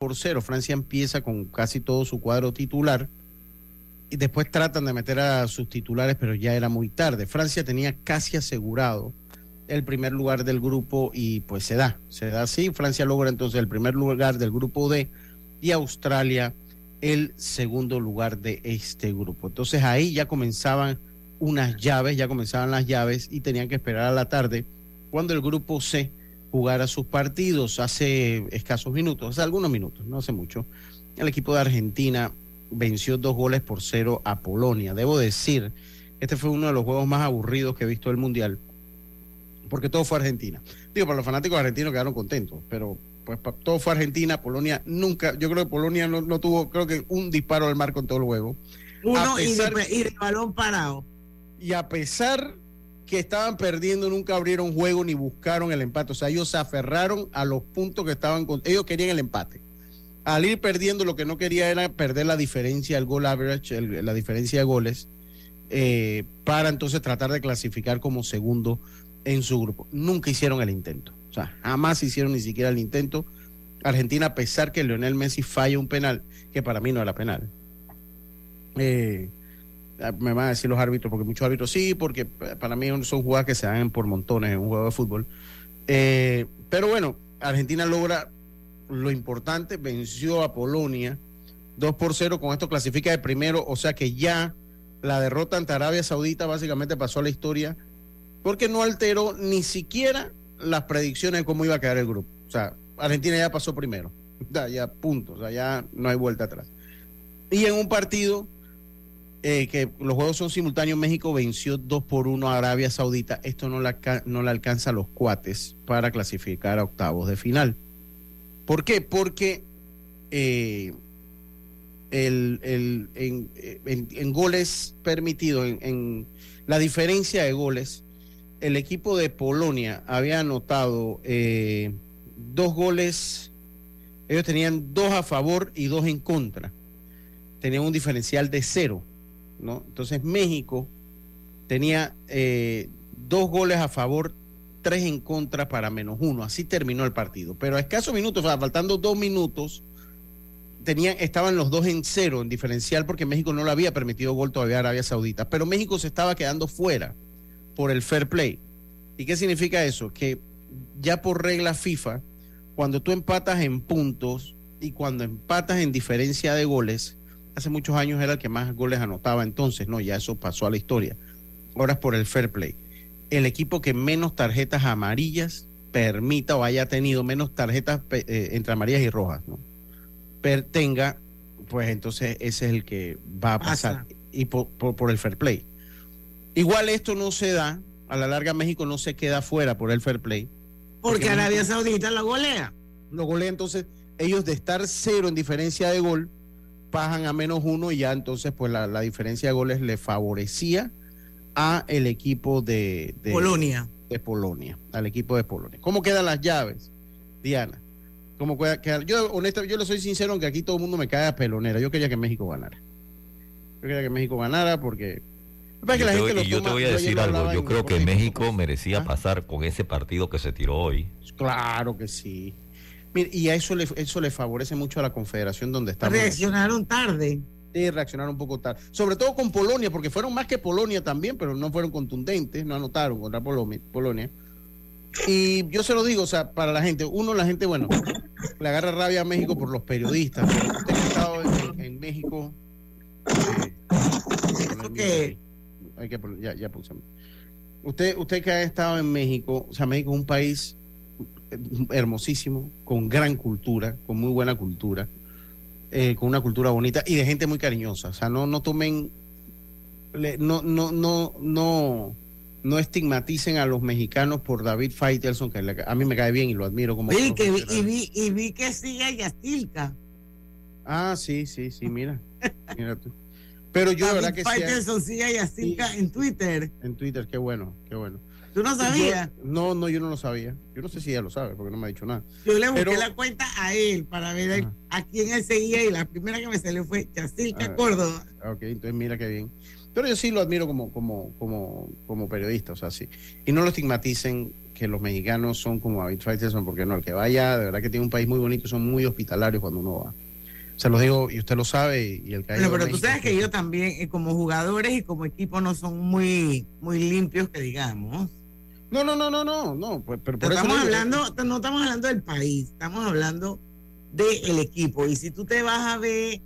por 0. Francia empieza con casi todo su cuadro titular y después tratan de meter a sus titulares, pero ya era muy tarde. Francia tenía casi asegurado el primer lugar del grupo y pues se da, se da así. Francia logra entonces el primer lugar del grupo D y Australia el segundo lugar de este grupo. Entonces ahí ya comenzaban unas llaves, ya comenzaban las llaves y tenían que esperar a la tarde cuando el grupo C jugara sus partidos hace escasos minutos, hace algunos minutos, no hace mucho. El equipo de Argentina venció dos goles por cero a Polonia. Debo decir, este fue uno de los juegos más aburridos que he visto del Mundial, porque todo fue Argentina. Digo, para los fanáticos argentinos quedaron contentos, pero pues todo fue Argentina, Polonia nunca, yo creo que Polonia no, tuvo, creo que un disparo al marco en todo el juego. Uno y, el balón parado. Y a pesar que estaban perdiendo, nunca abrieron juego ni buscaron el empate. O sea, ellos se aferraron a los puntos que estaban con. Ellos querían el empate. Al ir perdiendo, lo que no quería era perder la diferencia, el goal average, la diferencia de goles, eh, para entonces tratar de clasificar como segundo en su grupo. Nunca hicieron el intento. O sea, jamás hicieron ni siquiera el intento. Argentina, a pesar que Leonel Messi falla un penal, que para mí no era penal. Eh, me van a decir los árbitros, porque muchos árbitros sí, porque para mí son jugadas que se dan por montones en un juego de fútbol. Eh, pero bueno, Argentina logra lo importante, venció a Polonia 2 por 0, con esto clasifica de primero, o sea que ya la derrota ante Arabia Saudita básicamente pasó a la historia, porque no alteró ni siquiera las predicciones de cómo iba a quedar el grupo. O sea, Argentina ya pasó primero, ya, ya punto, o sea, ya no hay vuelta atrás. Y en un partido eh, que los juegos son simultáneos, México venció 2 por 1 a Arabia Saudita. Esto no le no alcanza a los cuates para clasificar a octavos de final. ¿Por qué? Porque eh, el, en, goles permitidos, en, la diferencia de goles, el equipo de Polonia había anotado eh, dos goles, ellos tenían dos a favor y dos en contra. Tenían un diferencial de cero. Entonces México tenía eh, dos goles a favor, tres en contra para menos uno. Así terminó el partido. Pero a escasos minutos, faltando dos minutos, tenían, estaban los dos en cero en diferencial porque México no le había permitido gol todavía a Arabia Saudita. Pero México se estaba quedando fuera por el fair play. ¿Y qué significa eso? Que ya por regla FIFA, cuando tú empatas en puntos y cuando empatas en diferencia de goles, hace muchos años era el que más goles anotaba, entonces no, ya eso pasó a la historia. Ahora es por el fair play. El equipo que menos tarjetas amarillas permita o haya tenido menos tarjetas eh, entre amarillas y rojas, ¿no? tenga, pues entonces ese es el que va a pasar. Y por, por, el fair play. Igual esto no se da, a la larga México no se queda fuera por el fair play. Porque, Arabia Saudita lo golea. Lo golea, entonces ellos de estar cero en diferencia de gol, bajan a menos uno y ya entonces pues la, diferencia de goles le favorecía a el equipo de, Polonia. De Polonia, al equipo de Polonia. ¿Cómo quedan las llaves, Diana? ¿Cómo queda, Yo, honestamente, yo le soy sincero, aunque aquí todo el mundo me cae a pelonera. Yo quería que México ganara. Yo quería que México ganara porque... Yo, te, yo te voy a decir algo. Yo creo que México merecía ¿Ah? pasar con ese partido que se tiró hoy. Claro que sí y a eso le, eso le favorece mucho a la confederación donde está. Reaccionaron tarde. Sí, reaccionaron un poco tarde. Sobre todo con Polonia, porque fueron más que Polonia también, pero no fueron contundentes, no anotaron contra Polonia. Y yo se lo digo, o sea, para la gente, uno, la gente, bueno, le agarra rabia a México por los periodistas. usted que ha estado en, México. Eh, hay que, ya, ya puse. Usted, usted que ha estado en México, o sea, México es un país hermosísimo, con gran cultura, con muy buena cultura, eh, con una cultura bonita y de gente muy cariñosa. O sea, no, no tomen, no, no, no, no, no estigmaticen a los mexicanos por David Faitelson, que a mí me cae bien y lo admiro como. Sí, que vi, y, vi, y vi que sigue a Yastilka. Ah, sí, sí, sí, mira. mira tú. Pero yo, David verdad que Faitelson sigue a Yastilka en Twitter. En Twitter, qué bueno, qué bueno. ¿Tú no sabías? no, no, yo no lo sabía. Yo no sé si ella lo sabe porque no me ha dicho nada. Yo le busqué la cuenta a él para ver a quién él seguía y la primera que me salió fue Chacilca ah, Córdoba. Ok, entonces mira qué bien. Pero yo sí lo admiro como, como, como, como periodista, o sea, sí. Y no lo estigmaticen que los mexicanos son como David Faitelson, porque no, el que vaya, de verdad que tiene un país muy bonito, son muy hospitalarios cuando uno va. Se lo digo y usted lo sabe y el que Pero, pero tú sabes que ellos también, eh, como jugadores y como equipo, no son muy, muy limpios, que digamos. No, no, no, no, no, no. Pues, pero estamos hablando, no estamos hablando del país, estamos hablando del equipo. Y si tú te vas a ver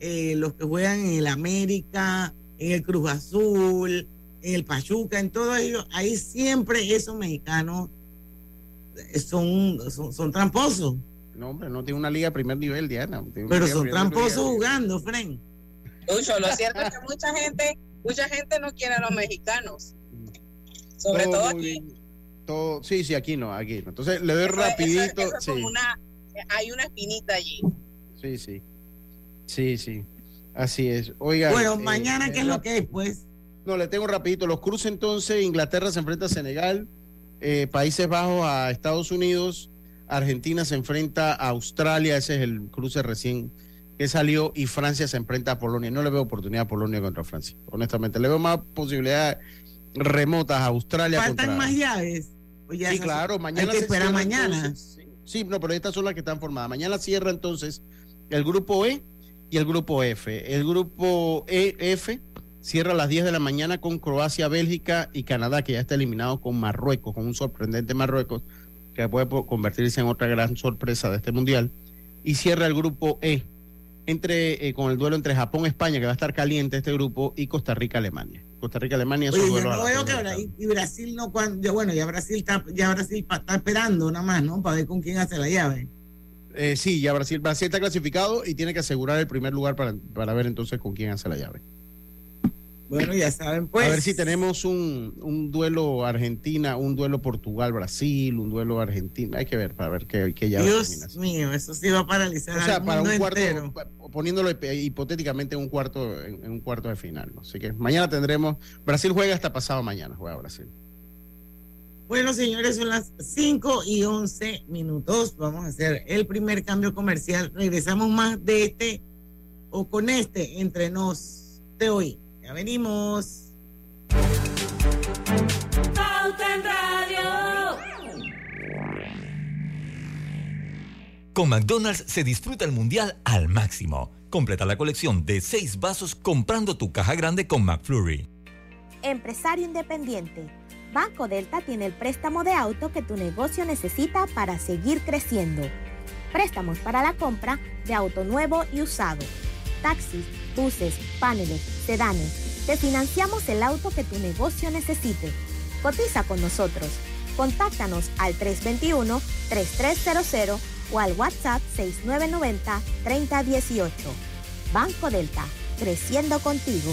eh, los que juegan en el América, en el Cruz Azul, en el Pachuca, en todo ello, ahí siempre esos mexicanos son, son, tramposos. No, hombre, no tiene una liga de primer nivel, Diana. Pero son tramposos jugando, Fren. Lucho, lo cierto es que mucha gente, mucha gente no quiere a los mexicanos. Sobre todo, aquí. Todo, sí, sí, aquí no, aquí no. Entonces le doy rapidito. hay una espinita allí. Sí, sí. Sí, sí. Así es. Oiga. Bueno, eh, mañana, ¿qué es lo que es, pues? No, le tengo rapidito. Los cruces entonces, Inglaterra se enfrenta a Senegal, eh, Países Bajos a Estados Unidos, Argentina se enfrenta a Australia, ese es el cruce recién que salió, y Francia se enfrenta a Polonia. No le veo oportunidad a Polonia contra Francia, honestamente. Le veo más posibilidades remotas a Australia. ¿Faltan más llaves? sí, claro, mañana. Hay que esperar mañana. sí, no, pero estas son las que están formadas. Mañana cierra entonces el grupo E y el grupo F. El grupo EF cierra a las 10 de la mañana con Croacia, Bélgica y Canadá, que ya está eliminado con Marruecos, con un sorprendente Marruecos, que puede convertirse en otra gran sorpresa de este mundial. Y cierra el grupo E, entre, eh, con el duelo entre Japón, España, que va a estar caliente este grupo, y Costa Rica, Alemania. Costa Rica, Alemania duelo. y, Brasil no, cuando, bueno, ya Brasil está, ya Brasil está esperando nada más, ¿no? Para ver con quién hace la llave. Eh, sí, ya Brasil, Brasil está clasificado y tiene que asegurar el primer lugar para, para ver entonces con quién hace la llave. Bueno, ya saben, pues. A ver si tenemos un, un duelo Argentina, un duelo Portugal-Brasil, un duelo Argentina. Hay que ver para ver qué, qué llave. Dios mío, eso sí va a paralizar. O sea, para un cuarto, poniéndolo hipotéticamente en un cuarto, en, un cuarto de final. Así que mañana tendremos. Brasil juega hasta pasado mañana, juega Brasil. Bueno, señores, son las 5 y 11 minutos. Vamos a hacer el primer cambio comercial. Regresamos más de este o con este entre nos de hoy. Ya venimos. Con McDonald's se disfruta el mundial al máximo. Completa la colección de seis vasos comprando tu caja grande con McFlurry. Empresario independiente Banco Delta tiene el préstamo de auto que tu negocio necesita para seguir creciendo. Préstamos para la compra de auto nuevo y usado. Taxis, buses, paneles, sedanes. Te financiamos el auto que tu negocio necesite. Cotiza con nosotros. Contáctanos al 321-3300 o al WhatsApp 6990-3018. Banco Delta, creciendo contigo.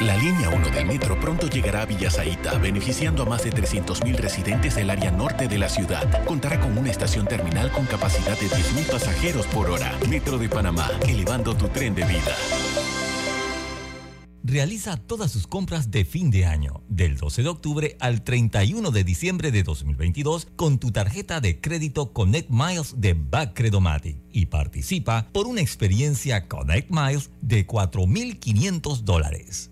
La línea 1 del metro pronto llegará a Villasaita, beneficiando a más de 300.000 residentes del área norte de la ciudad. Contará con una estación terminal con capacidad de 10.000 pasajeros por hora. Metro de Panamá, elevando tu tren de vida. Realiza todas sus compras de fin de año, del 12 de octubre al 31 de diciembre de 2022, con tu tarjeta de crédito Connect Miles de Backcredomatic y participa por una experiencia Connect Miles de 4.500 dólares.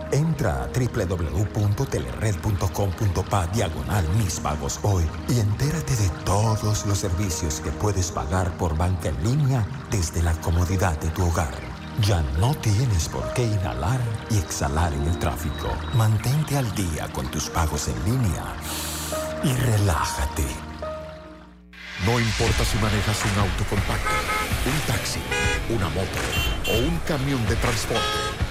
Entra a www.telered.com.pa diagonal mis pagos hoy y entérate de todos los servicios que puedes pagar por banca en línea desde la comodidad de tu hogar. Ya no tienes por qué inhalar y exhalar en el tráfico. Mantente al día con tus pagos en línea y relájate. No importa si manejas un auto compacto, un taxi, una moto o un camión de transporte.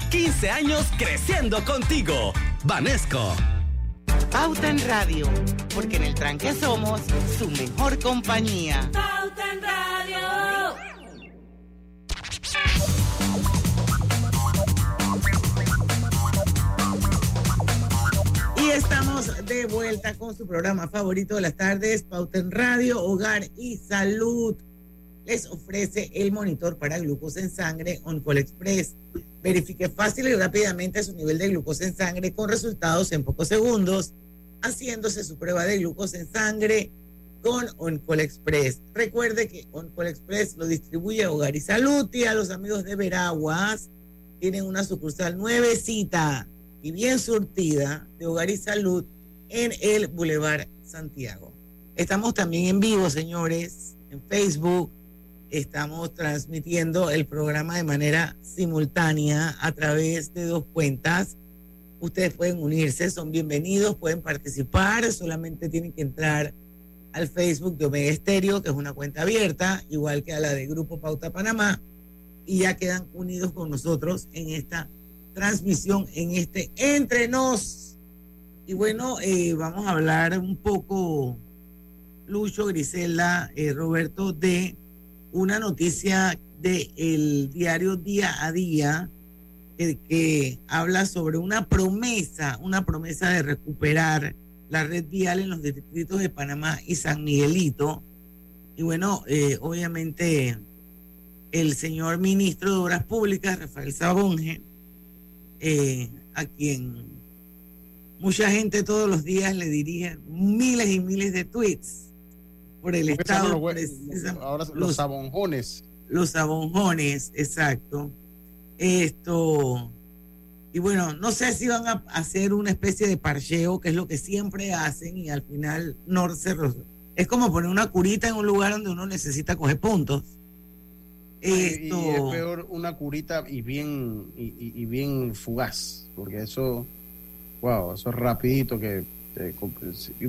15 años creciendo contigo. Vanesco. Pauta en Radio, porque en el tranque somos su mejor compañía. Pauta en Radio. Y estamos de vuelta con su programa favorito de las tardes, Pauta en Radio, Hogar y Salud. Les ofrece el monitor para glucosa en sangre OnCall Express Verifique fácil y rápidamente su nivel de glucosa en sangre con resultados en pocos segundos, haciéndose su prueba de glucosa en sangre con Oncol Express. Recuerde que Oncol Express lo distribuye a Hogar y Salud y a los amigos de Veraguas. Tienen una sucursal nuevecita y bien surtida de Hogar y Salud en el Boulevard Santiago. Estamos también en vivo, señores, en Facebook, estamos transmitiendo el programa de manera simultánea a través de dos cuentas. Ustedes pueden unirse, son bienvenidos, pueden participar, solamente tienen que entrar al Facebook de Omega Estéreo, que es una cuenta abierta, igual que a la de Grupo Pauta Panamá, y ya quedan unidos con nosotros en esta transmisión, en este Entre Nos. Y bueno, eh, vamos a hablar un poco, Lucho, Grisela, eh, Roberto, de una noticia del diario Día a Día que, habla sobre una promesa, una promesa de recuperar la red vial en los distritos de Panamá y San Miguelito. Y bueno, eh, obviamente el señor ministro de Obras Públicas, Rafael Sabonge, eh, a quien mucha gente todos los días le dirige miles y miles de tweets por el Estado. ahora los, abonjones. Los abonjones, exacto. Esto. Y bueno, no sé si van a hacer una especie de parcheo, que es lo que siempre hacen, y al final no se Es como poner una curita en un lugar donde uno necesita coger puntos. Esto... Y es peor una curita y bien, y bien fugaz, porque eso, wow, eso es rapidito que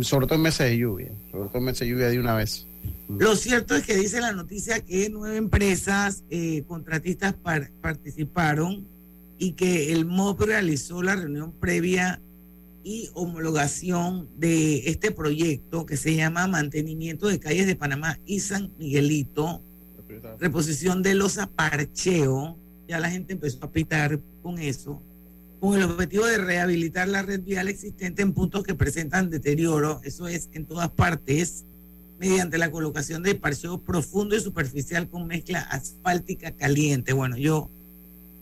sobre todo en meses de lluvia, sobre todo en meses de lluvia de una vez. Lo cierto es que dice la noticia que nueve empresas eh, contratistas participaron y que el MOP realizó la reunión previa y homologación de este proyecto que se llama Mantenimiento de Calles de Panamá y San Miguelito, reposición de los aparcheos, ya la gente empezó a pitar con eso con el objetivo de rehabilitar la red vial existente en puntos que presentan deterioro, eso es en todas partes, mediante la colocación de parcheo profundo y superficial con mezcla asfáltica caliente. Bueno, yo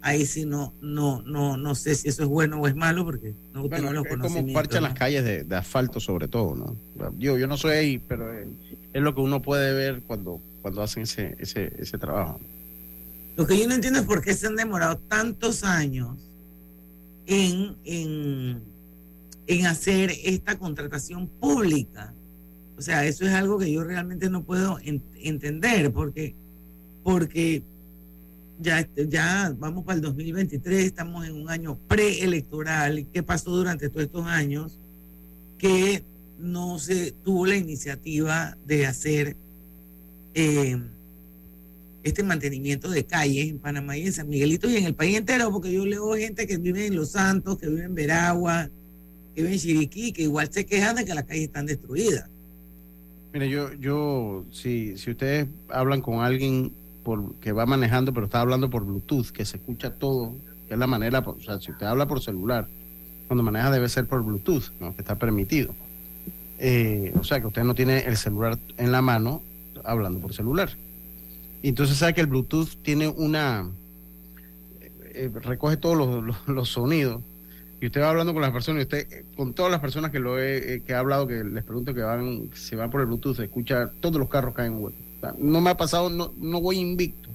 ahí sí no, no, no, no sé si eso es bueno o es malo porque no tengo los es como parchan las calles de, asfalto sobre todo, ¿no? Yo, yo no soy ahí, pero es, lo que uno puede ver cuando, cuando hacen ese, ese, ese trabajo. Lo que yo no entiendo es por qué se han demorado tantos años en, en, en hacer esta contratación pública. O sea, eso es algo que yo realmente no puedo entender porque, porque ya, ya vamos para el 2023, estamos en un año preelectoral. ¿Qué pasó durante todos estos años? Que no se tuvo la iniciativa de hacer eh, este mantenimiento de calles en Panamá y en San Miguelito y en el país entero, porque yo leo gente que vive en Los Santos, que vive en Veragua, que vive en Chiriquí, que igual se quejan de que las calles están destruidas. Mire, yo, yo, si, si ustedes hablan con alguien por, que va manejando, pero está hablando por Bluetooth, que se escucha todo, que es la manera, o sea, si usted habla por celular, cuando maneja debe ser por Bluetooth, ¿no? que está permitido. Eh, o sea, que usted no tiene el celular en la mano hablando por celular. Entonces sabe que el Bluetooth tiene una... Eh, recoge todos los, los, sonidos y usted va hablando con las personas y usted con todas las personas que lo he, que ha hablado que les pregunto que van se van por el Bluetooth se escucha todos los carros caen en no me ha pasado, no, no voy invicto.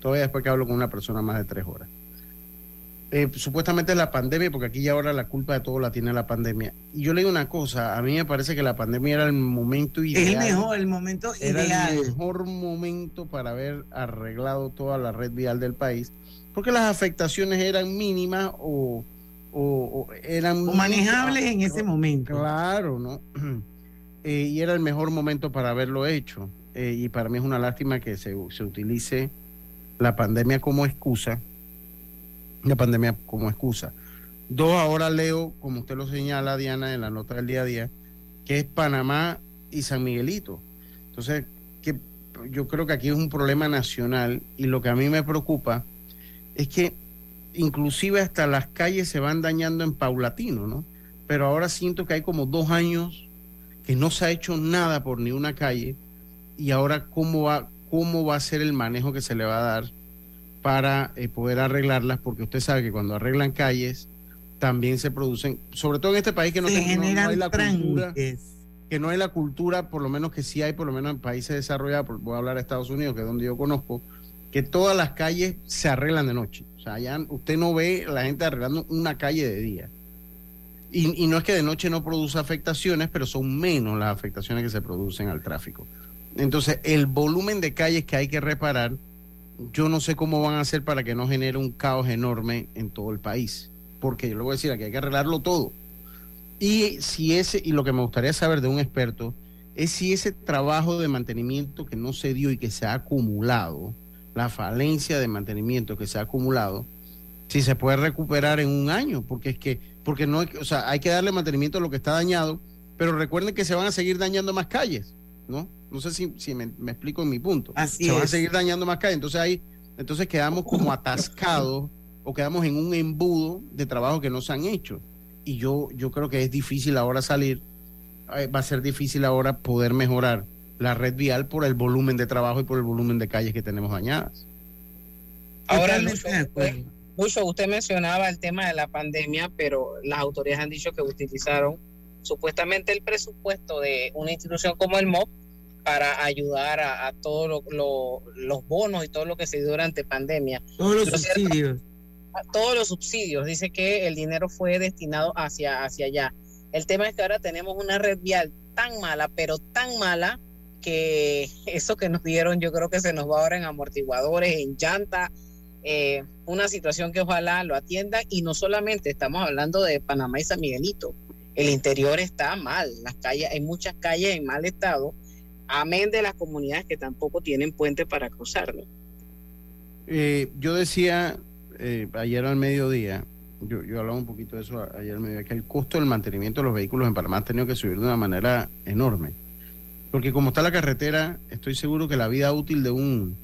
Todavía después que hablo con una persona más de tres horas. Eh, supuestamente es la pandemia, porque aquí ya ahora la culpa de todo la tiene la pandemia. Y yo le digo una cosa, a mí me parece que la pandemia era el momento ideal. El mejor, el momento era el mejor momento para haber arreglado toda la red vial del país, porque las afectaciones eran mínimas o, o, eran... manejables en ese momento. Claro, ¿no? Eh, y era el mejor momento para haberlo hecho. Eh, y para mí es una lástima que se, se utilice la pandemia como excusa, la pandemia como excusa. Dos, ahora leo, como usted lo señala, Diana, en la nota del día a día, que es Panamá y San Miguelito. Entonces, que yo creo que aquí es un problema nacional y lo que a mí me preocupa es que inclusive hasta las calles se van dañando en paulatino, ¿no? Pero ahora siento que hay como dos años que no se ha hecho nada por ni una calle y ahora cómo va, cómo va a ser el manejo que se le va a dar para eh, poder arreglarlas, porque usted sabe que cuando arreglan calles también se producen, sobre todo en este país que no, hay la cultura, que no hay la cultura, por lo menos que sí hay, por lo menos en países desarrollados, voy a hablar de Estados Unidos, que es donde yo conozco, que todas las calles se arreglan de noche. O sea, ya usted no ve la gente arreglando una calle de día. Y, y no es que de noche no produce afectaciones, pero son menos las afectaciones que se producen al tráfico. Entonces, el volumen de calles que hay que reparar, yo no sé cómo van a hacer para que no genere un caos enorme en todo el país. Porque yo le voy a decir, aquí hay que arreglarlo todo. Y si ese, y lo que me gustaría saber de un experto, es si ese trabajo de mantenimiento que no se dio y que se ha acumulado, la falencia de mantenimiento que se ha acumulado, si se puede recuperar en un año, porque es que, porque no, o sea, hay que darle mantenimiento a lo que está dañado, pero recuerden que se van a seguir dañando más calles, ¿no? No sé si, me, explico en mi punto. Así Se van a seguir dañando más calles. Entonces ahí, entonces quedamos como atascados o quedamos en un embudo de trabajo que no se han hecho. Y yo, yo creo que es difícil ahora salir, eh, va a ser difícil ahora poder mejorar la red vial por el volumen de trabajo y por el volumen de calles que tenemos dañadas. Ahora, Lucho, usted mencionaba el tema de la pandemia, pero las autoridades han dicho que utilizaron supuestamente el presupuesto de una institución como el MOP para ayudar a, todos los bonos y todo lo que se dio durante pandemia. Todos los subsidios. todos los subsidios. Dice que el dinero fue destinado hacia, hacia allá. El tema es que ahora tenemos una red vial tan mala, pero tan mala, que eso que nos dieron yo creo que se nos va ahora en amortiguadores, en llanta, eh, una situación que ojalá lo atienda y no solamente estamos hablando de Panamá y San Miguelito, el interior está mal, las calles, hay muchas calles en mal estado amén de las comunidades que tampoco tienen puente para cruzarlo. Eh, yo decía eh, ayer al mediodía, yo, yo hablaba un poquito de eso ayer al mediodía, que el costo del mantenimiento de los vehículos en Panamá ha tenido que subir de una manera enorme. Porque como está la carretera, estoy seguro que la vida útil de un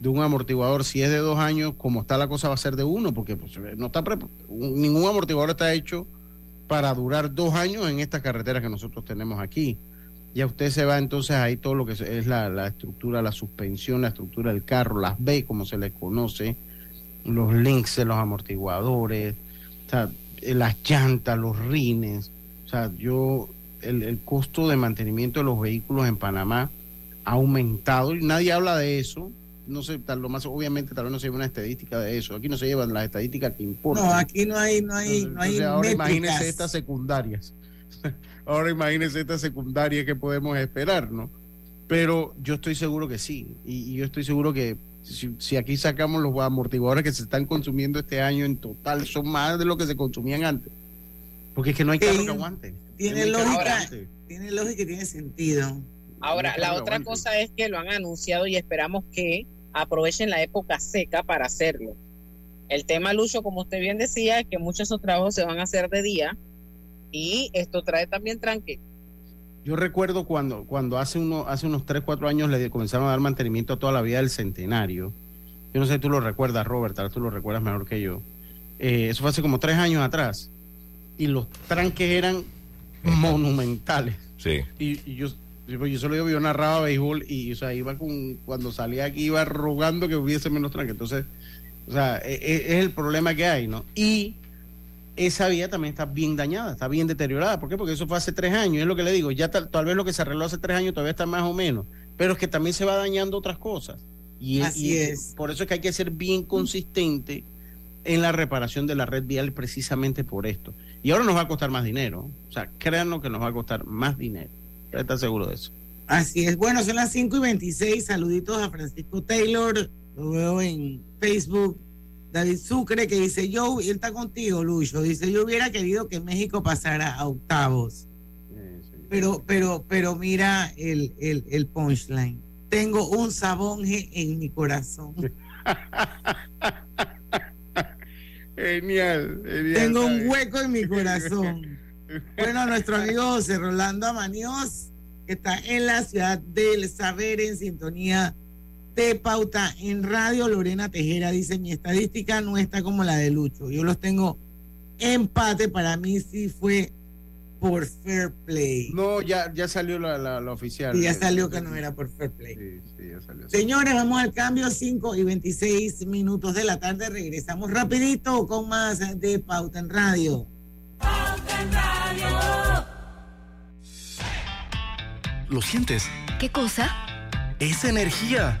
de un amortiguador, si es de dos años, como está la cosa va a ser de uno, porque pues, no está ningún amortiguador está hecho para durar dos años en esta carretera que nosotros tenemos aquí. Ya usted se va entonces ahí todo lo que es la, la estructura, la suspensión, la estructura del carro, las B como se les conoce, los links los amortiguadores, o sea, las llantas, los rines. O sea, yo, el, el costo de mantenimiento de los vehículos en Panamá ha aumentado y nadie habla de eso, no sé, tal, lo más obviamente tal vez no se lleva una estadística de eso. Aquí no se llevan las estadísticas que importan. No, aquí no hay, no hay, no hay ahora imagínense estas secundarias. ahora imagínense estas secundarias que podemos esperar, ¿no? Pero yo estoy seguro que sí. Y, yo estoy seguro que si, aquí sacamos los amortiguadores que se están consumiendo este año en total, son más de lo que se consumían antes. Porque es que no hay carro que aguante. Tiene lógica, tiene lógica y tiene sentido. Ahora, la otra cosa es que lo han anunciado y esperamos que aprovechen la época seca para hacerlo. El tema, Lucho, como usted bien decía, es que muchos de esos trabajos se van a hacer de día y esto trae también tranque. Yo recuerdo cuando, cuando hace, uno, hace unos 3, 4 años le comenzaron a dar mantenimiento a toda la vida del centenario. Yo no sé si tú lo recuerdas, Robert, tal vez tú lo recuerdas mejor que yo. Eh, eso fue hace como 3 años atrás. Y los tranques eran monumentales. Sí. Y, y yo pues, yo solo yo, yo narraba béisbol y, o sea, iba con, cuando salía aquí iba rogando que hubiese menos tranque. Entonces, o sea, e, e, es, el problema que hay, ¿no? Y esa vía también está bien dañada, está bien deteriorada. ¿Por qué? Porque eso fue hace tres años, es lo que le digo. Ya tal, vez lo que se arregló hace tres años todavía está más o menos, pero es que también se va dañando otras cosas. Y, Así es. Por eso es que hay que ser bien consistente en la reparación de la red vial precisamente por esto. Y ahora nos va a costar más dinero. O sea, créanlo que nos va a costar más dinero. ¿Estás seguro de eso? Así es. Bueno, son las 5 y 26. Saluditos a Francisco Taylor. Lo veo en Facebook. David Sucre que dice, yo, él está contigo, Lucho. Dice, yo hubiera querido que México pasara a octavos. Pero, pero, pero mira el, el, el punchline. Tengo un sabonje en mi corazón. genial, genial, Tengo un hueco en mi corazón. Bueno, nuestro amigo José Rolando Amanios, que está en la ciudad del saber en sintonía de pauta en radio. Lorena Tejera dice: Mi estadística no está como la de Lucho. Yo los tengo empate. Para mí sí fue por fair play. No, ya, ya salió la, la, oficial. ya salió que no era por fair play. Sí, sí, ya salió. Señores, vamos al cambio, 5 y 26 minutos de la tarde. Regresamos rapidito con más de pauta en radio. ¿Lo sientes? ¿Qué cosa? Es energía.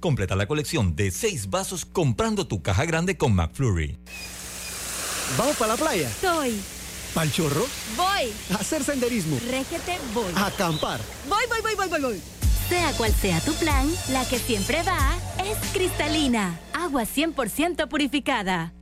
Completa la colección de 6 vasos comprando tu caja grande con McFlurry. ¿Vamos para la playa? Soy. ¿Pal chorro? Voy. hacer senderismo. Régete, voy. acampar. Voy, voy, voy, voy, voy, voy. Sea cual sea tu plan, la que siempre va es cristalina. Agua 100% purificada.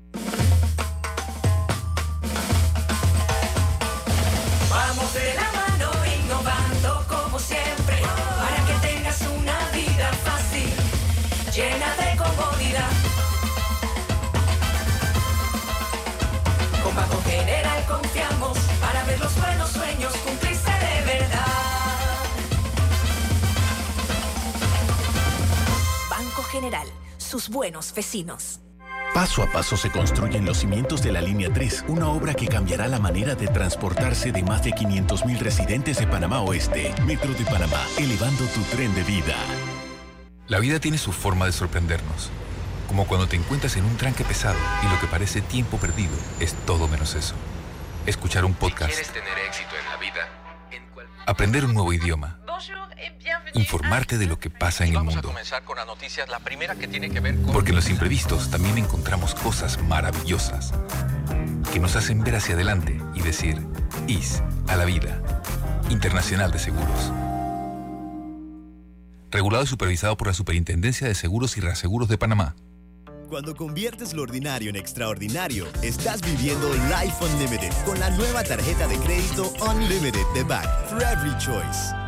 General, sus buenos vecinos. Paso a paso se construyen los cimientos de la Línea 3, una obra que cambiará la manera de transportarse de más de 500.000 residentes de Panamá Oeste. Metro de Panamá, elevando tu tren de vida. La vida tiene su forma de sorprendernos, como cuando te encuentras en un tranque pesado y lo que parece tiempo perdido es todo menos eso. Escuchar un podcast. tener éxito en la vida, aprender un nuevo idioma. Informarte de lo que pasa en el mundo. Porque en los imprevistos también encontramos cosas maravillosas que nos hacen ver hacia adelante y decir, IS a la vida. Internacional de Seguros regulado y supervisado por la Superintendencia de Seguros y Reaseguros de Panamá. Cuando conviertes lo ordinario en extraordinario, estás viviendo Life Unlimited con la nueva tarjeta de crédito Unlimited de Back for Every Choice.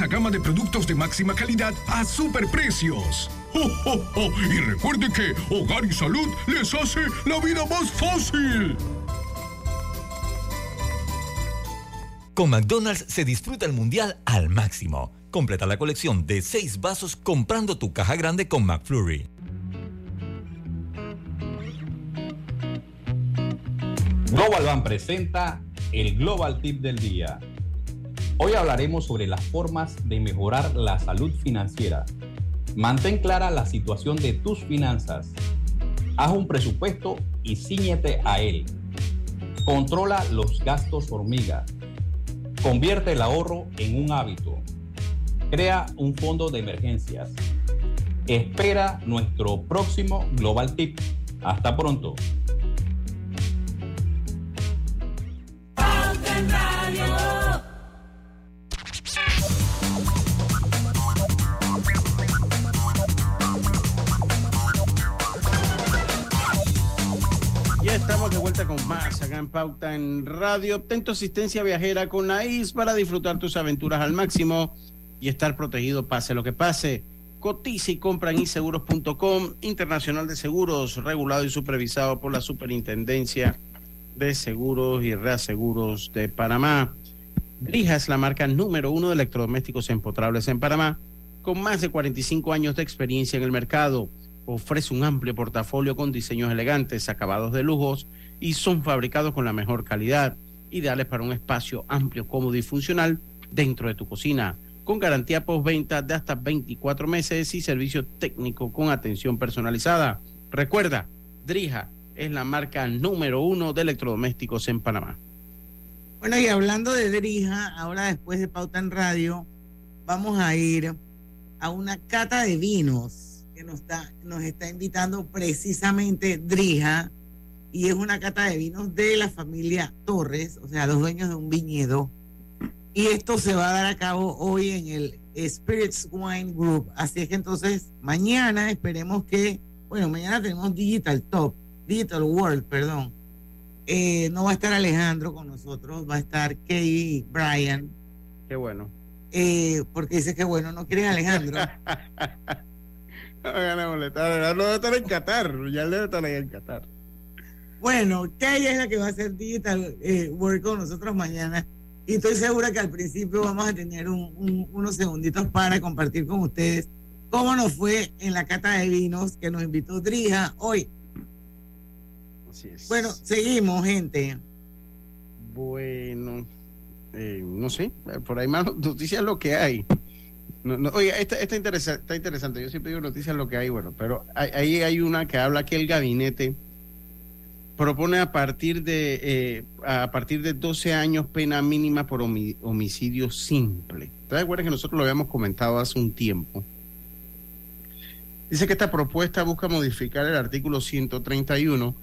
gama de productos de máxima calidad a superprecios. ¡Oh, Y recuerde que Hogar y Salud les hace la vida más fácil. Con McDonald's se disfruta el mundial al máximo. Completa la colección de seis vasos comprando tu caja grande con McFlurry. Global Bank presenta el Global Tip del Día Hoy hablaremos sobre las formas de mejorar la salud financiera. Mantén clara la situación de tus finanzas. Haz un presupuesto y ciñete a él. Controla los gastos hormiga. Convierte el ahorro en un hábito. Crea un fondo de emergencias. Espera nuestro próximo Global Tip. Hasta pronto. Estamos de vuelta con más acá en Pauta en Radio. Obtén tu asistencia viajera con la IS para disfrutar tus aventuras al máximo y estar protegido pase lo que pase. Cotiza y compra en iseguros.com, Internacional de Seguros, regulado y supervisado por la Superintendencia de Seguros y Reaseguros de Panamá. Grija es la marca número uno de electrodomésticos empotrables en Panamá, con más de 45 años de experiencia en el mercado ofrece un amplio portafolio con diseños elegantes, acabados de lujos y son fabricados con la mejor calidad, ideales para un espacio amplio, cómodo y funcional dentro de tu cocina, con garantía postventa de hasta 24 meses y servicio técnico con atención personalizada. Recuerda, Drija es la marca número uno de electrodomésticos en Panamá. Bueno, y hablando de Drija, ahora después de Pauta en Radio, vamos a ir a una cata de vinos nos está, nos está invitando precisamente Drija, y es una cata de vinos de la familia Torres, o sea, los dueños de un viñedo. Y esto se va a dar a cabo hoy en el Spirits Wine Group. Así es que entonces mañana esperemos que, bueno, mañana tenemos Digital Top, Digital World, perdón. Eh, no va a estar Alejandro con nosotros, va a estar Kay Brian. Qué bueno. Eh, porque dice que bueno, no quieren Alejandro. No debe estar en Qatar, ya debe estar ahí en Qatar. Bueno, que ella es la que va a hacer digital eh, work con nosotros mañana. Y estoy segura que al principio vamos a tener unos segunditos para compartir con ustedes cómo nos fue en la cata de vinos que nos invitó Drija hoy. Así es. Bueno, seguimos, gente. Bueno, eh, no sé, por ahí más noticias lo que hay. No, oiga, esta, esta está interesante. Yo siempre digo noticias lo que hay, bueno, pero ahí hay una que habla que el gabinete propone a partir de eh, a partir de 12 años pena mínima por homicidio simple. ¿Te acuerdas que nosotros lo habíamos comentado hace un tiempo? Dice que esta propuesta busca modificar el artículo 131,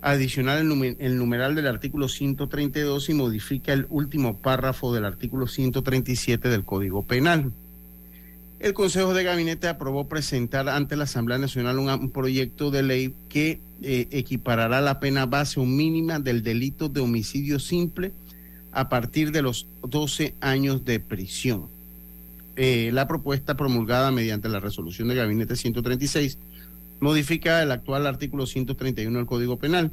adicionar el, el numeral del artículo 132 y modifica el último párrafo del artículo 137 del Código Penal. El Consejo de Gabinete aprobó presentar ante la Asamblea Nacional un, proyecto de ley que eh, equiparará la pena base o mínima del delito de homicidio simple a partir de los 12 años de prisión. Eh, la propuesta promulgada mediante la resolución de Gabinete 136 modifica el actual artículo 131 del Código Penal.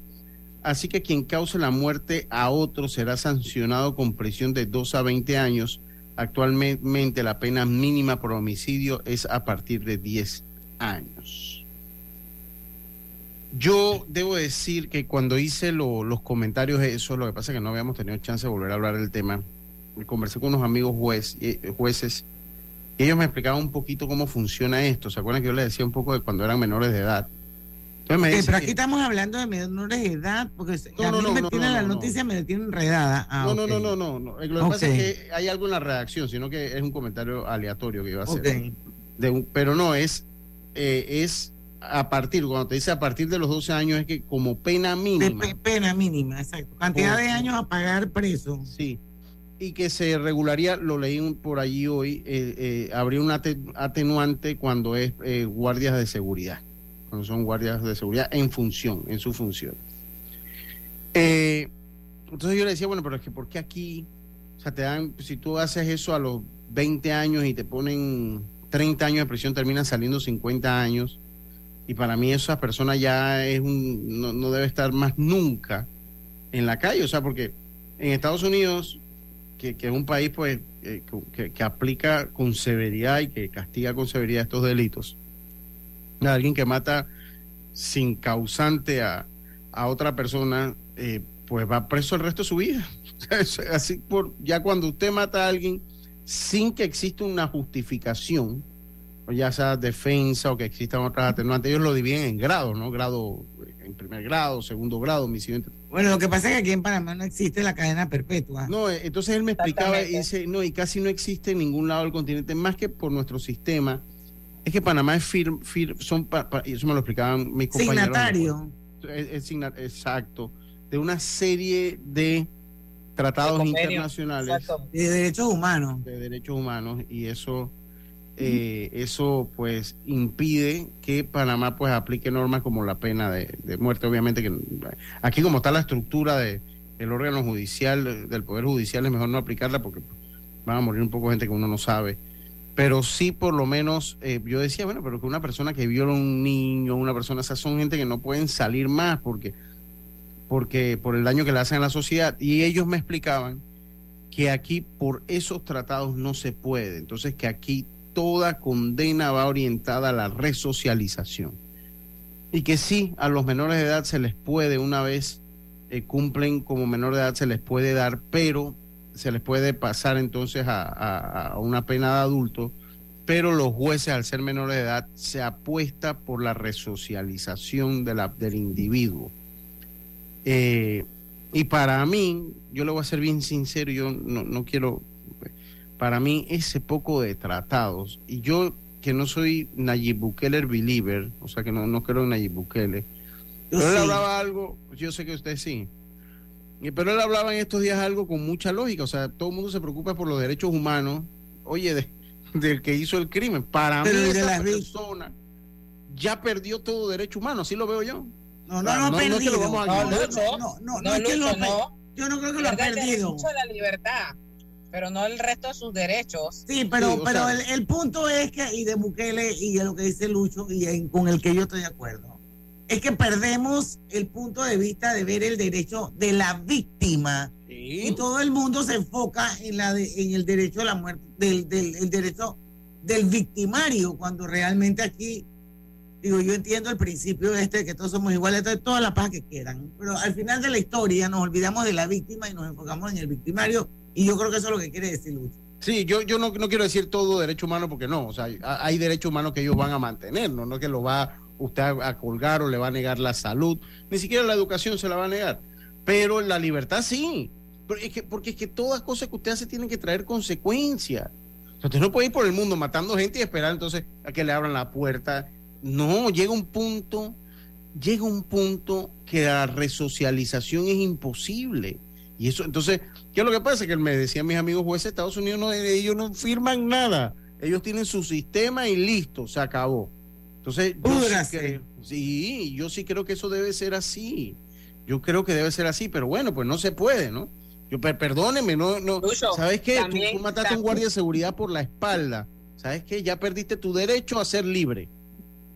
Así que quien cause la muerte a otro será sancionado con prisión de 2 a 20 años Actualmente la pena mínima por homicidio es a partir de 10 años. Yo debo decir que cuando hice los comentarios de eso, lo que pasa es que no habíamos tenido chance de volver a hablar del tema. Conversé con unos amigos juez, eh, jueces ellos me explicaban un poquito cómo funciona esto. ¿Se acuerdan que yo les decía un poco de cuando eran menores de edad? Pero aquí estamos hablando de menores de edad, porque a mí me tiene la noticia, me tiene enredada. Ah, no, no, no, no, no, no. Lo que pasa es que hay algo en la redacción, sino que es un comentario aleatorio que iba a hacer. De pero no, es, eh, es a partir, cuando te dice a partir de los 12 años, es que como pena mínima. pena mínima, exacto. Cantidad de años a pagar preso. Sí. Y que se regularía, lo leí por allí hoy, eh, eh, habría un atenuante cuando es guardias de seguridad cuando son guardias de seguridad en función, en su función. Eh, entonces yo le decía, bueno, pero es que ¿por qué aquí? O sea, te dan, si tú haces eso a los 20 años y te ponen 30 años de prisión, terminan saliendo 50 años. Y para mí esa persona ya es un, no, debe estar más nunca en la calle. O sea, porque en Estados Unidos, que, es un país pues eh, que, que, aplica con severidad y que castiga con severidad estos delitos, alguien que mata sin causante a, otra persona, eh, pues va preso el resto de su vida. Así por, ya cuando usted mata a alguien sin que exista una justificación, o ya sea defensa o que existan otras atenuantes, ellos lo dividen en grados, ¿no? Grado en primer grado, segundo grado, homicidio. Bueno, lo que pasa es que aquí en Panamá no existe la cadena perpetua. No, eh, entonces él me explicaba y dice, no, y casi no existe en ningún lado del continente, más que por nuestro sistema es que Panamá es firme, son, y eso me lo explicaban mis compañeros. Signatario. Es, exacto, de una serie de tratados internacionales. De derechos humanos. De derechos humanos, y eso, eh, eso pues impide que Panamá pues aplique normas como la pena de, muerte. Obviamente que aquí como está la estructura de el órgano judicial, del Poder Judicial, es mejor no aplicarla porque van a morir un poco de gente que uno no sabe pero sí por lo menos eh, yo decía, bueno, pero que una persona que viola a un niño, una persona, esas son gente que no pueden salir más porque, porque por el daño que le hacen a la sociedad. Y ellos me explicaban que aquí por esos tratados no se puede. Entonces que aquí toda condena va orientada a la resocialización. Y que sí, a los menores de edad se les puede, una vez eh, cumplen como menor de edad, se les puede dar, pero se les puede pasar entonces a, una pena de adulto, pero los jueces al ser menores de edad se apuesta por la resocialización de la, del individuo. Eh, y para mí, yo le voy a ser bien sincero, yo no, quiero, para mí ese poco de tratados, y yo que no soy Nayib Bukele believer, o sea que no, no creo en Nayib Bukele, pero él hablaba algo, yo sé que usted sí, pero él hablaba en estos días algo con mucha lógica, o sea, todo el mundo se preocupa por los derechos humanos, oye, del que hizo el crimen. Para mí esa persona ya perdió todo derecho humano, así lo veo yo. No, no, no, no, no, que lo vamos a no, no, no, no, es que lo, yo no creo que lo ha perdido. la libertad, pero no el resto de sus derechos. Sí, pero, pero el, el, punto es que, y de Bukele, y de lo que dice Lucho, y con el que yo estoy de acuerdo, es que perdemos el punto de vista de ver el derecho de la víctima. Y todo el mundo se enfoca en la en el derecho a la muerte del, del derecho del victimario cuando realmente aquí digo yo entiendo el principio este de que todos somos iguales de todas las paz que quedan pero al final de la historia nos olvidamos de la víctima y nos enfocamos en el victimario y yo creo que eso es lo que quiere decir Lucho. Sí, yo, yo no, no quiero decir todo derecho humano porque no, o sea, hay derechos humanos que ellos van a mantener, no, no que lo va usted a, colgar o le va a negar la salud, ni siquiera la educación se la va a negar, pero la libertad sí, porque es que, porque es que todas cosas que usted hace tienen que traer consecuencias. Usted no puede ir por el mundo matando gente y esperar entonces a que le abran la puerta. No, llega un punto, llega un punto que la resocialización es imposible. Y eso, entonces, ¿qué es lo que pasa? Que me decían mis amigos jueces Estados Unidos, no, ellos no firman nada. Ellos tienen su sistema y listo, se acabó. Entonces, yo sí, yo sí creo que eso debe ser así. Yo creo que debe ser así, pero bueno, pues no se puede, ¿no? Yo, perdóneme, no, no. ¿Sabes qué? tú, mataste a un guardia de seguridad por la espalda. ¿Sabes qué? Ya perdiste tu derecho a ser libre.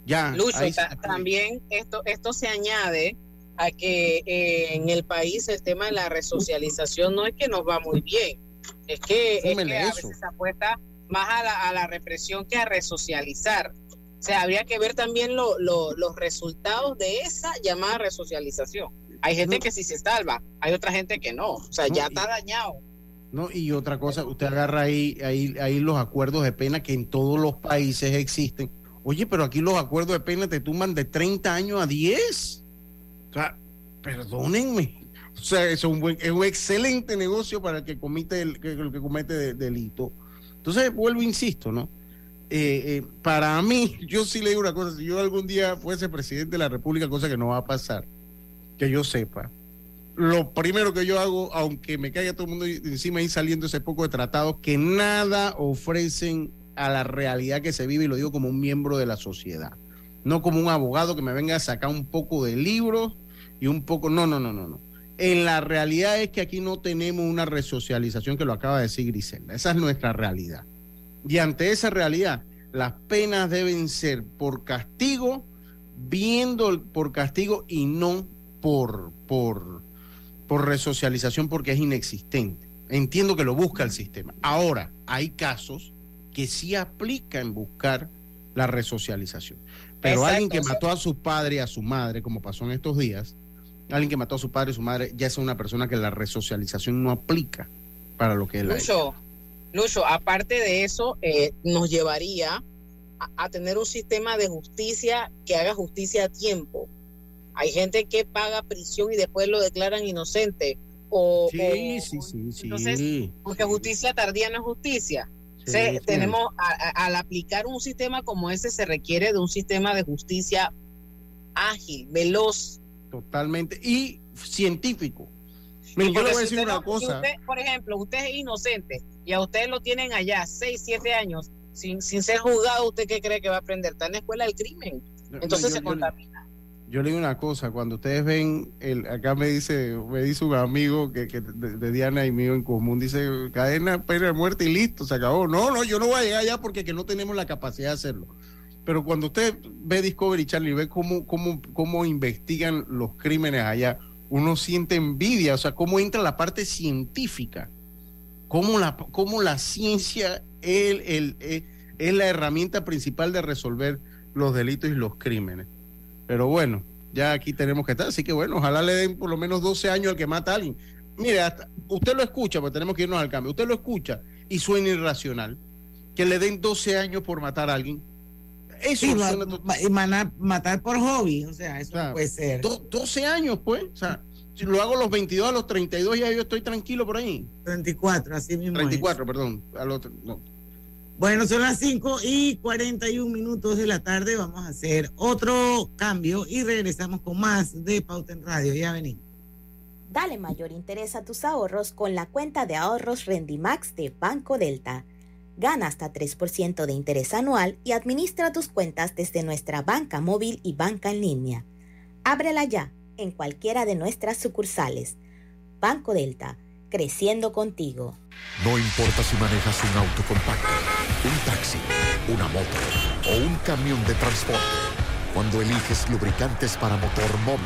Ya. Lucho, también esto, esto se añade a que eh, en el país el tema de la resocialización no es que nos va muy bien, es que, es que a veces se apuesta más a la, a la represión que a resocializar. O sea, habría que ver también los resultados de esa llamada resocialización. Hay gente que sí se salva, hay otra gente que no. O sea, ya está dañado. ¿no? Y otra cosa, usted agarra ahí, ahí, ahí los acuerdos de pena que en todos los países existen. Oye, pero aquí los acuerdos de pena te tumban de 30 años a 10. O sea, perdónenme. O sea, es un, buen, es un excelente negocio para el que comete, el que comete delito. Entonces, vuelvo, insisto, ¿no? Eh, eh, para mí, yo sí le digo una cosa, si yo algún día fuese presidente de la República, cosa que no va a pasar, que yo sepa, lo primero que yo hago, aunque me caiga todo el mundo encima y saliendo ese poco de tratados, que nada ofrecen a la realidad que se vive, y lo digo como un miembro de la sociedad, no como un abogado que me venga a sacar un poco de libros y un poco, no, no, no, no, no. En la realidad es que aquí no tenemos una resocialización que lo acaba de decir Griselda, esa es nuestra realidad. Y ante esa realidad, las penas deben ser por castigo, viendo por castigo y no por, por, por resocialización porque es inexistente. Entiendo que lo busca el sistema. Ahora, hay casos que sí aplican buscar la resocialización. Pero alguien que mató a su padre y a su madre, como pasó en estos días, alguien que mató a su padre y su madre, ya es una persona que la resocialización no aplica para lo que él Lucho, Lucho, aparte de eso, eh, nos llevaría a, tener un sistema de justicia que haga justicia a tiempo. Hay gente que paga prisión y después lo declaran inocente. O, sí, sí, sí, sí. Entonces, porque justicia tardía no es justicia. tenemos, al aplicar un sistema como ese, se requiere de un sistema de justicia ágil, veloz. Totalmente. Y científico. Yo le voy a decir una cosa. por ejemplo, usted es inocente y a usted lo tienen allá 6, 7 años sin, sin ser juzgado, ¿usted qué cree que va a aprender? Está en la escuela del crimen. Entonces se contamina yo le digo una cosa, cuando ustedes ven, el, acá me dice, me dice un amigo que, de, Diana y mío en común, dice, cadena, pena de muerte y listo, se acabó. No, no, yo no voy a llegar allá porque que no tenemos la capacidad de hacerlo. Pero cuando usted ve Discovery Channel y ve cómo, cómo, cómo investigan los crímenes allá, uno siente envidia, o sea, cómo entra la parte científica, cómo la, cómo la ciencia es, el, es la herramienta principal de resolver los delitos y los crímenes. Pero bueno, ya aquí tenemos que estar. Así que bueno, ojalá le den por lo menos 12 años al que mata a alguien. Mire, usted lo escucha, porque tenemos que irnos al cambio. Usted lo escucha y suena irracional. Que le den 12 años por matar a alguien. Eso matar por hobby, o sea, eso puede ser. 12 años, pues. O sea, si lo hago a los 22, a los 32, ya yo estoy tranquilo por ahí. 34, así mismo. 34, perdón. Al otro, no. Bueno, son las 5 y 41 minutos de la tarde. Vamos a hacer otro cambio y regresamos con más de Pauta en Radio. Ya venimos. Dale mayor interés a tus ahorros con la cuenta de ahorros Rendimax de Banco Delta. Gana hasta 3% de interés anual y administra tus cuentas desde nuestra banca móvil y banca en línea. Ábrela ya en cualquiera de nuestras sucursales. Banco Delta, creciendo contigo. No importa si manejas un auto compacto, un taxi, una moto o un camión de transporte. Cuando eliges lubricantes para motor móvil,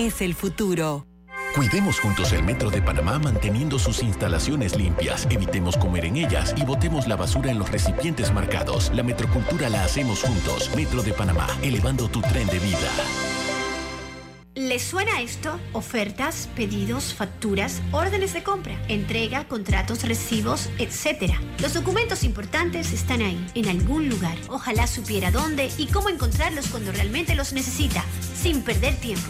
el futuro. Cuidemos juntos el Metro de Panamá manteniendo sus instalaciones limpias, evitemos comer en ellas y botemos la basura en los recipientes marcados. La metrocultura la hacemos juntos. Metro de Panamá, elevando tu tren de vida. ¿Les suena esto? Ofertas, pedidos, facturas, órdenes de compra, entrega, contratos, recibos, etc. Los documentos importantes están ahí, en algún lugar. Ojalá supiera dónde y cómo encontrarlos cuando realmente los necesita, sin perder tiempo.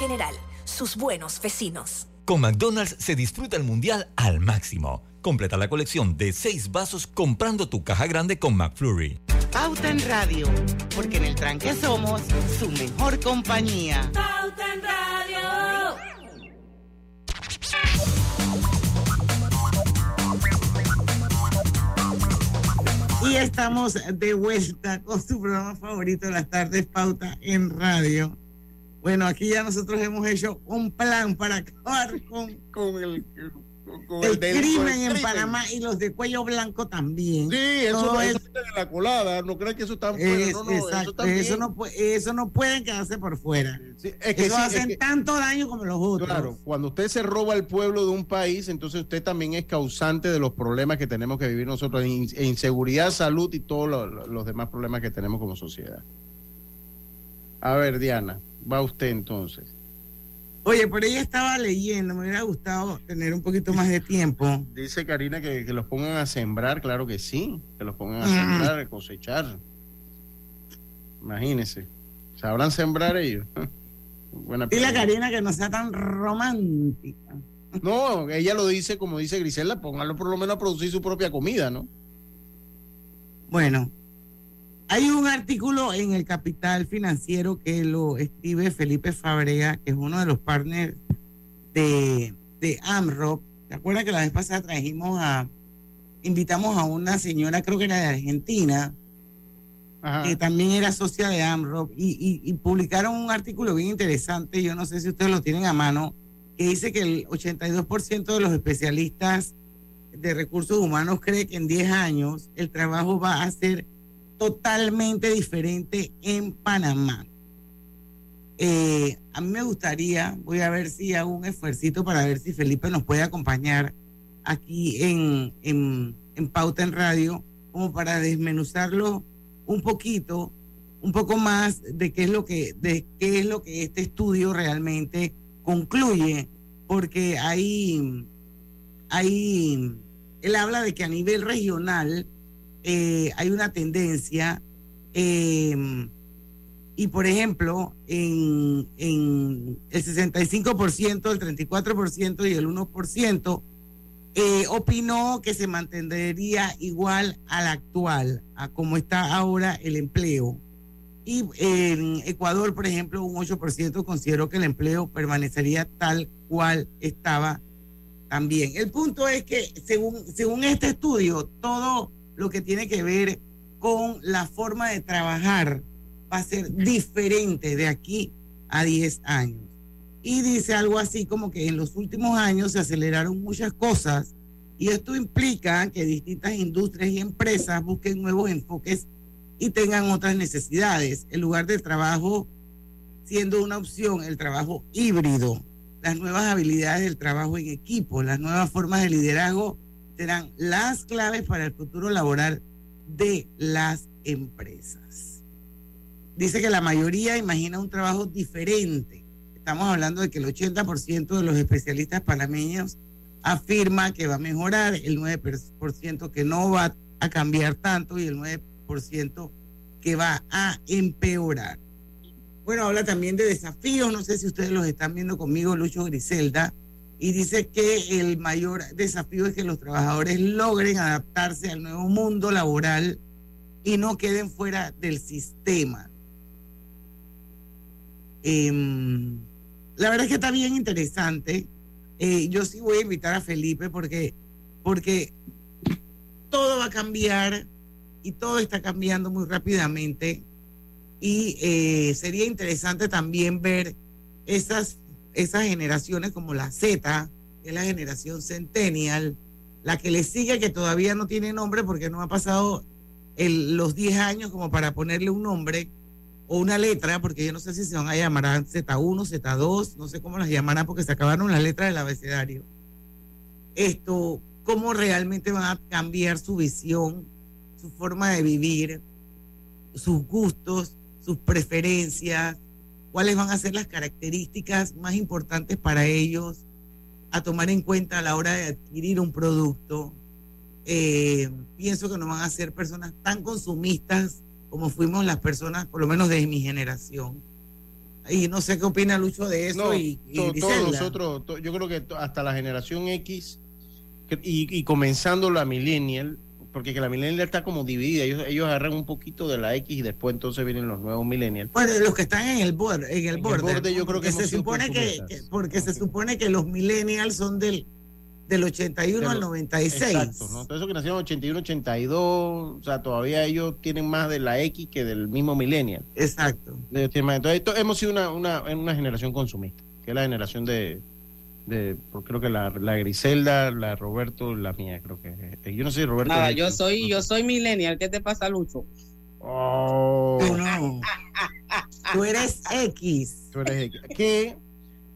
General, sus buenos vecinos. Con McDonald's se disfruta el mundial al máximo. Completa la colección de seis vasos comprando tu caja grande con McFlurry. Pauta en Radio, porque en el tranque somos su mejor compañía. Pauta en Radio. Y estamos de vuelta con su programa favorito de las tardes, Pauta en Radio. Bueno, aquí ya nosotros hemos hecho un plan para acabar con, con el, con el, crimen en crimen. Panamá y los de cuello blanco también. Sí, eso no es- es en la colada, no crean que eso está fuera, es- no, no, eso exacto, también. eso no, puede, eso no pueden quedarse por fuera. es que eso sí, hacen es que- tanto daño como los otros. Claro, cuando usted se roba el pueblo de un país, entonces usted también es causante de los problemas que tenemos que vivir nosotros, in- e inseguridad, salud y todos lo- lo- los demás problemas que tenemos como sociedad. A ver, Diana, va usted entonces. Oye, por ella estaba leyendo, me hubiera gustado tener un poquito más de tiempo. Dice Karina que, que los pongan a sembrar, claro que sí, que los pongan a Mm. sembrar, a cosechar. Imagínense, ¿sabrán sembrar ellos? Buena Dile a. Karina que no sea tan romántica. No, ella lo dice como dice Griselda, póngalo por lo menos a producir su propia comida, ¿no? Bueno, hay un artículo en el Capital Financiero que lo escribe Felipe Fabrea, que es uno de los partners de, de AMROP. ¿Te acuerdas que la vez pasada trajimos a, invitamos a una señora, creo que era de Argentina, que también era socia de AMROP, y, y- y publicaron un artículo bien interesante, yo no sé si ustedes lo tienen a mano, que dice que el 82% de los especialistas de recursos humanos cree que en 10 años el trabajo va a ser totalmente diferente en Panamá. Eh, a mí me gustaría, voy a ver si hago un esfuercito para ver si Felipe nos puede acompañar aquí en, en, en Pauta en Radio, como para desmenuzarlo un poquito, un poco más de qué es lo que, de qué es lo que este estudio realmente concluye, porque hay, hay, él habla de que a nivel regional eh, hay una tendencia eh, y por ejemplo en, en el 65%, el 34% y el 1% eh, opinó que se mantendría igual al actual, a como está ahora el empleo. Y en Ecuador, por ejemplo, un 8% consideró que el empleo permanecería tal cual estaba también. El punto es que según, según este estudio, todo lo que tiene que ver con la forma de trabajar va a ser diferente de aquí a 10 años. y dice algo así como que en los últimos años se aceleraron muchas cosas y esto implica que distintas industrias y empresas busquen nuevos enfoques y tengan otras necesidades. El lugar de trabajo siendo una opción, el trabajo híbrido, las nuevas habilidades del trabajo en equipo, las nuevas formas de liderazgo serán las claves para el futuro laboral de las empresas. Dice que la mayoría imagina un trabajo diferente. Estamos hablando de que el 80% de los especialistas panameños afirma que va a mejorar, el 9% que no va a cambiar tanto y el 9% que va a empeorar. Bueno, habla también de desafíos, no sé si ustedes los están viendo conmigo, Lucho Griselda, y dice que el mayor desafío es que los trabajadores logren adaptarse al nuevo mundo laboral y no queden fuera del sistema. Em, la verdad es que está bien interesante. Eh, yo sí voy a invitar a Felipe porque, porque todo va a cambiar y todo está cambiando muy rápidamente. Y eh, sería interesante también ver esas, esas generaciones como la Z, que es la generación centennial, la que le sigue, que todavía no tiene nombre porque no ha pasado el, los 10 años como para ponerle un nombre o una letra, porque yo no sé si se van a llamar Z1, Z2, no sé cómo las llamarán porque se acabaron las letras del abecedario. Esto, cómo realmente van a cambiar su visión, su forma de vivir, sus gustos, sus preferencias, cuáles van a ser las características más importantes para ellos a tomar en cuenta a la hora de adquirir un producto. Eh, pienso que no van a ser personas tan consumistas como fuimos las personas, por lo menos de mi generación. Y no sé qué opina Lucho de eso. No, y, y to- todos nosotros, to- yo creo que to- hasta la generación X y, y comenzando la millennial, porque que la millennial está como dividida, ellos, ellos agarran un poquito de la X y después entonces vienen los nuevos millennials. Bueno, los que están en el borde, en el borde, borde yo creo que porque se supone que, porque se supone que los millennials son del del 81 De al los- 96. Exacto, ¿no? Entonces, esos que nacieron en 81, 82, o sea, todavía ellos tienen más de la X que del mismo millennial. Exacto. Más. Entonces, hemos sido una, una, una generación consumista, que es la generación de, de pues, creo que la, la Griselda, la Roberto, la mía, creo que. eh, Yo no si Roberto. Nada, yo soy, yo soy millennial. ¿Qué te pasa, Lucho? Oh. Tú no. Tú eres X. Tú eres X. Que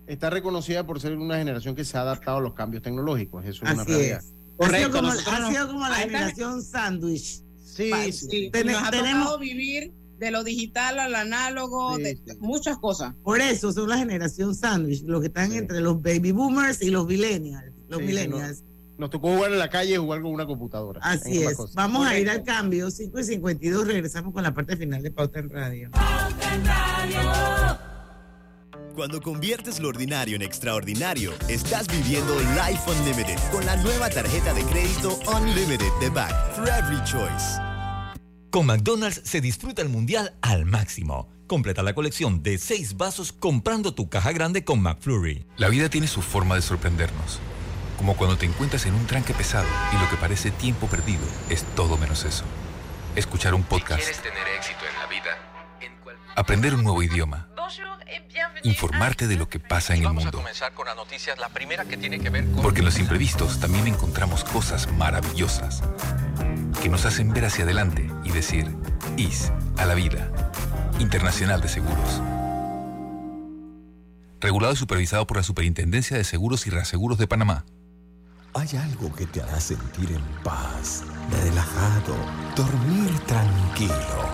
está reconocida por ser una generación que se ha adaptado a los cambios tecnológicos. Eso es una realidad. es. Ha Correcto, sido como, nosotros ha sido como la generación sándwich. Sí, sí. Sí, Ten- nos ha tenemos- vivir de lo digital al análogo, Sí, de sí. muchas cosas. Por eso son la generación sándwich, los que están Sí. entre los baby boomers y los millennials. Los Sí, millennials. Nos tocó jugar en la calle y jugar con una computadora. Así en es. cosa. Vamos a ir al Correcto. cambio. 5 y 52. Regresamos con la parte final de Pauta en Radio. Cuando conviertes lo ordinario en extraordinario, estás viviendo Life Unlimited con la nueva tarjeta de crédito Unlimited de Back for Every Choice. Con McDonald's se disfruta el mundial al máximo. Completa la colección de seis vasos comprando tu caja grande con McFlurry. La vida tiene su forma de sorprendernos. Como cuando te encuentras en un tranque pesado y lo que parece tiempo perdido es todo menos eso. Escuchar un podcast. tener éxito en la vida? Aprender un nuevo idioma. Informarte de lo que pasa en el Vamos a mundo. comenzar con las noticias. La primera que tiene que ver con... Porque en los imprevistos también encontramos cosas maravillosas que nos hacen ver hacia adelante y decir, IS a la vida. Internacional de Seguros. Regulado y supervisado por la Superintendencia de Seguros y Reaseguros de Panamá. Hay algo que te hará sentir en paz, relajado, dormir tranquilo.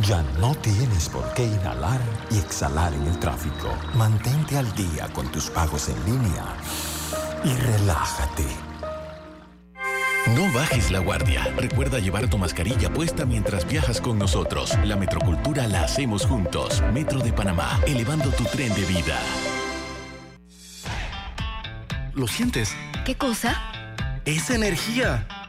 Ya no tienes por qué inhalar y exhalar en el tráfico. Mantente al día con tus pagos en línea y relájate. No bajes la guardia. Recuerda llevar tu mascarilla puesta mientras viajas con nosotros. La metrocultura la hacemos juntos. Metro de Panamá, elevando tu tren de vida. ¿Lo sientes? ¿Qué cosa? es energía.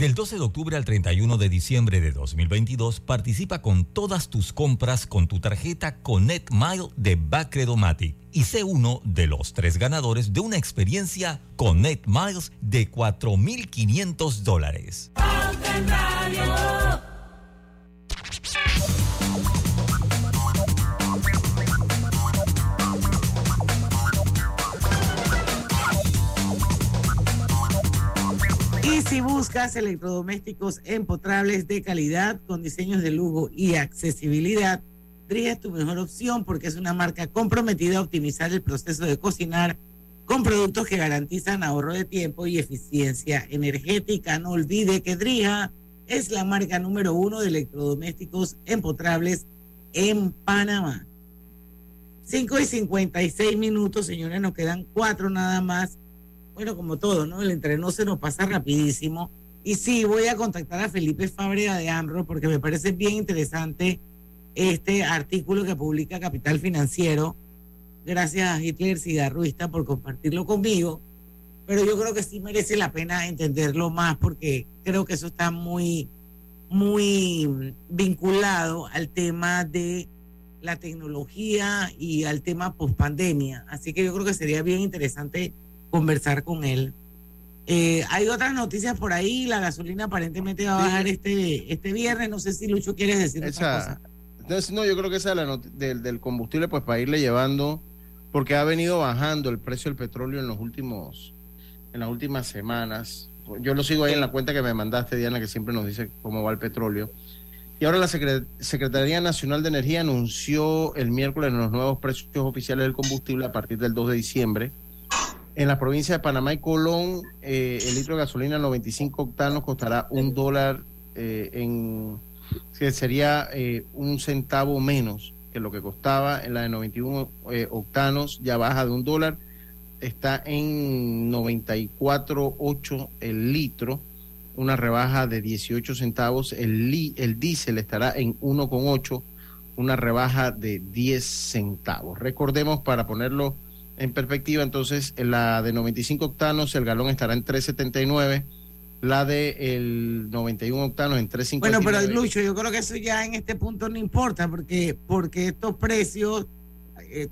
Del 12 de octubre al 31 de diciembre de 2022, participa con todas tus compras con tu tarjeta Connect Mile de Bacredomatic y sé uno de los tres ganadores de una experiencia Connect Miles de 4.500 dólares. Si buscas electrodomésticos empotrables de calidad con diseños de lujo y accesibilidad, Dria es tu mejor opción porque es una marca comprometida a optimizar el proceso de cocinar con productos que garantizan ahorro de tiempo y eficiencia energética. No olvide que Dria es la marca número uno de electrodomésticos empotrables en Panamá. 5 y 56 minutos, señores, nos quedan cuatro nada más bueno, como todo, ¿no? El entreno se nos pasa rapidísimo. Y sí, voy a contactar a Felipe Fábrega de AMRO porque me parece bien interesante este artículo que publica Capital Financiero. Gracias a Hitler Cigarruista por compartirlo conmigo. Pero yo creo que sí merece la pena entenderlo más porque creo que eso está muy, muy vinculado al tema de la tecnología y al tema pospandemia. Así que yo creo que sería bien interesante conversar con él. Eh, hay otras noticias por ahí, la gasolina aparentemente va a bajar este, este viernes, no sé si Lucho quieres decir cosa. Entonces, no, yo creo que esa es la del, del combustible, pues para irle llevando, porque ha venido bajando el precio del petróleo en los últimos, en las últimas semanas. Yo lo sigo ahí en la cuenta que me mandaste, Diana, que siempre nos dice cómo va el petróleo. Y ahora la Secretaría Nacional de Energía anunció el miércoles los nuevos precios oficiales del combustible a partir del 2 de diciembre. En la provincia de Panamá y Colón, eh, el litro de gasolina 95 octanos costará un dólar eh, en que sería eh, un centavo menos que lo que costaba en la de 91 octanos, ya baja de un dólar, está en 94.8 el litro, una rebaja de 18 centavos, el, el diésel estará en 1.8, una rebaja de 10 centavos. Recordemos para ponerlo en perspectiva, entonces la de 95 octanos, el galón estará en 3.79, la de el 91 octanos en 3.59. Bueno, pero Lucho, yo creo que eso ya en este punto no importa, porque, porque estos precios eh,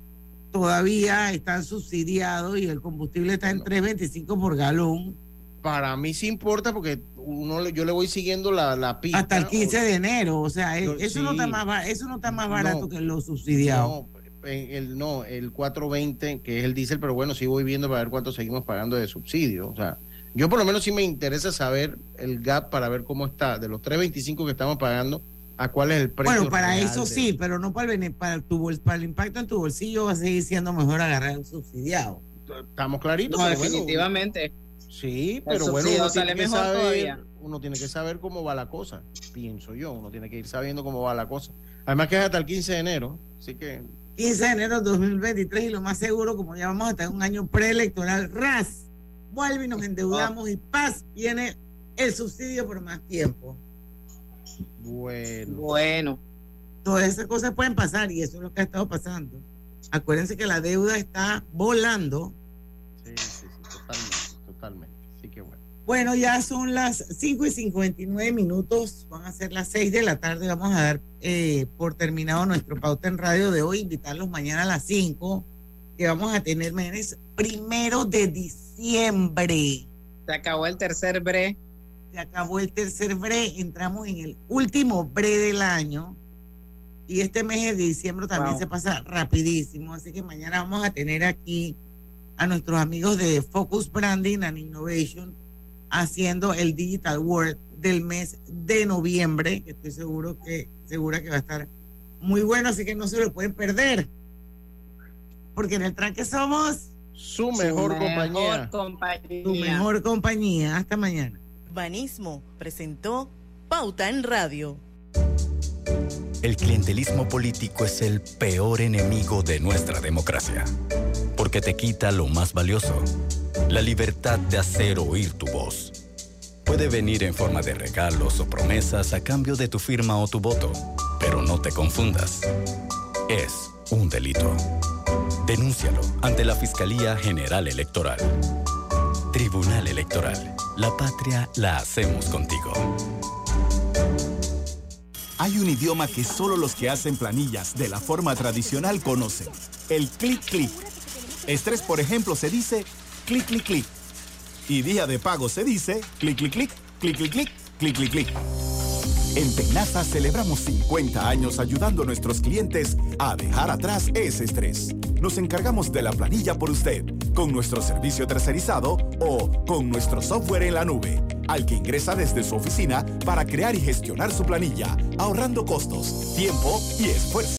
todavía están subsidiados y el combustible está en 3.25 por galón. Para mí sí importa porque uno yo le voy siguiendo la, la pista. Hasta el 15 de enero, o sea, eso, no está más, eso no está más barato que lo subsidiado. No, el no, el 420, que es el diésel, pero bueno, sí voy viendo para ver cuánto seguimos pagando de subsidio. O sea, yo por lo menos sí me interesa saber el gap para ver cómo está. De los 325 que estamos pagando, a cuál es el precio. Bueno, para real eso de- sí, pero no para el, para, tu bol- para el impacto en tu bolsillo va a seguir siendo mejor agarrar un subsidiado. Estamos claritos. No, pero bueno, definitivamente. Sí, El pero bueno, subsidio uno tiene, sale que mejor saber, todavía. uno tiene que saber cómo va la cosa, pienso yo. Uno tiene que ir sabiendo cómo va la cosa. Además que es hasta el 15 de enero, así que 15 de enero de 2023 y lo más seguro, como ya vamos a estar en un año preelectoral, RAS, vuelve y nos endeudamos y paz, viene el subsidio por más tiempo. bueno. Bueno. Todas esas cosas pueden pasar y eso es lo que ha estado pasando. Acuérdense que la deuda está volando. Bueno. Ya son las 5 y 59 minutos, van a ser las 6 de la tarde. Vamos a dar eh, por terminado nuestro pauta en radio de hoy, invitarlos mañana a las 5, que vamos a tener menes primero de diciembre. Se acabó el tercer bre. Se acabó el tercer bre, entramos en el último bre del año. Y este mes de diciembre también Wow. se pasa rapidísimo. Así que mañana vamos a tener aquí a nuestros amigos de Focus Branding and Innovation haciendo el Digital World del mes de noviembre, que estoy seguro que, segura que va a estar muy bueno, así que no se lo pueden perder. Porque en el tranque somos su mejor compañía. compañía. Tu mejor compañía. Hasta mañana. Banismo presentó Pauta en Radio. El clientelismo político es el peor enemigo de nuestra democracia, porque te quita lo más valioso, la libertad de hacer oír tu voz. Puede venir en forma de regalos o promesas a cambio de tu firma o tu voto, pero no te confundas. Es un delito. Denúncialo ante la Fiscalía General Electoral. Tribunal Electoral. La patria la hacemos contigo. Hay un idioma que solo los que hacen planillas de la forma tradicional conocen, el clic clic. Estrés, por ejemplo, se dice clic clic clic. Y día de pago se dice clic clic clic, clic clic clic, clic clic clic. En Penasa celebramos 50 años ayudando a nuestros clientes a dejar atrás ese estrés. Nos encargamos de la planilla por usted, con nuestro servicio tercerizado o con nuestro software en la nube, al que ingresa desde su oficina para crear y gestionar su planilla, ahorrando costos, tiempo y esfuerzo.